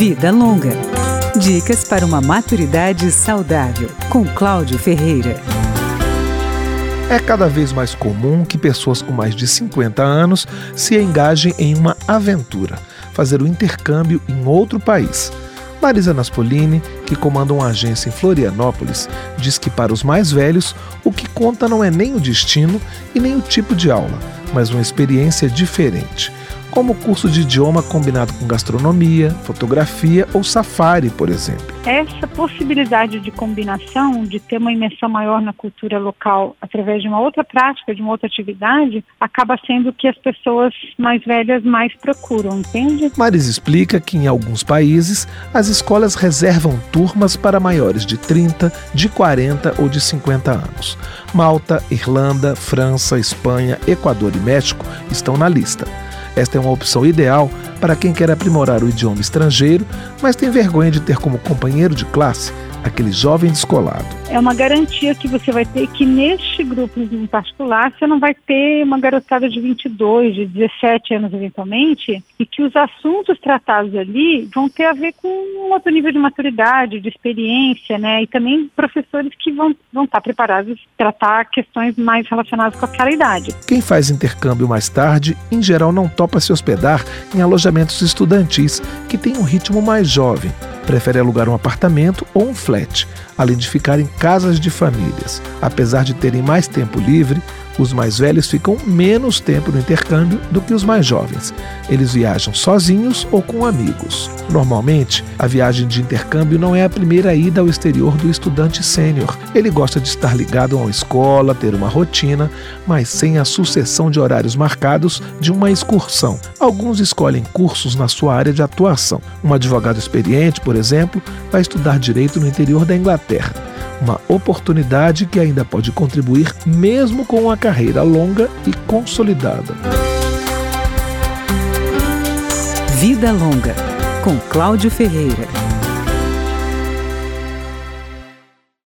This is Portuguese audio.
Vida Longa. Dicas para uma maturidade saudável, com Cláudio Ferreira. É cada vez mais comum que pessoas com mais de 50 anos se engajem em uma aventura, fazer o um intercâmbio em outro país. Marisa Naspolini, que comanda uma agência em Florianópolis, diz que para os mais velhos, o que conta não é nem o destino e nem o tipo de aula, mas uma experiência diferente como curso de idioma combinado com gastronomia, fotografia ou safari, por exemplo. Essa possibilidade de combinação, de ter uma imersão maior na cultura local através de uma outra prática, de uma outra atividade, acaba sendo o que as pessoas mais velhas mais procuram, entende? Maris explica que em alguns países as escolas reservam turmas para maiores de 30, de 40 ou de 50 anos. Malta, Irlanda, França, Espanha, Equador e México estão na lista. Esta é uma opção ideal para quem quer aprimorar o idioma estrangeiro, mas tem vergonha de ter como companheiro de classe aquele jovem descolado. É uma garantia que você vai ter que neste grupo em particular você não vai ter uma garotada de 22, de 17 anos eventualmente, e que os assuntos tratados ali vão ter a ver com um outro nível de maturidade, de experiência, né? E também professores que vão, vão estar preparados para tratar questões mais relacionadas com aquela idade. Quem faz intercâmbio mais tarde, em geral não topa se hospedar em alojamentos estudantis que têm um ritmo mais jovem prefere alugar um apartamento ou um flat, além de ficar em casas de famílias. Apesar de terem mais tempo livre, os mais velhos ficam menos tempo no intercâmbio do que os mais jovens. Eles viajam sozinhos ou com amigos. Normalmente, a viagem de intercâmbio não é a primeira ida ao exterior do estudante sênior. Ele gosta de estar ligado a uma escola, ter uma rotina, mas sem a sucessão de horários marcados de uma excursão. Alguns escolhem cursos na sua área de atuação. Um advogado experiente, por exemplo, vai estudar direito no interior da Inglaterra uma oportunidade que ainda pode contribuir mesmo com uma carreira longa e consolidada. Vida Longa, com Cláudio Ferreira.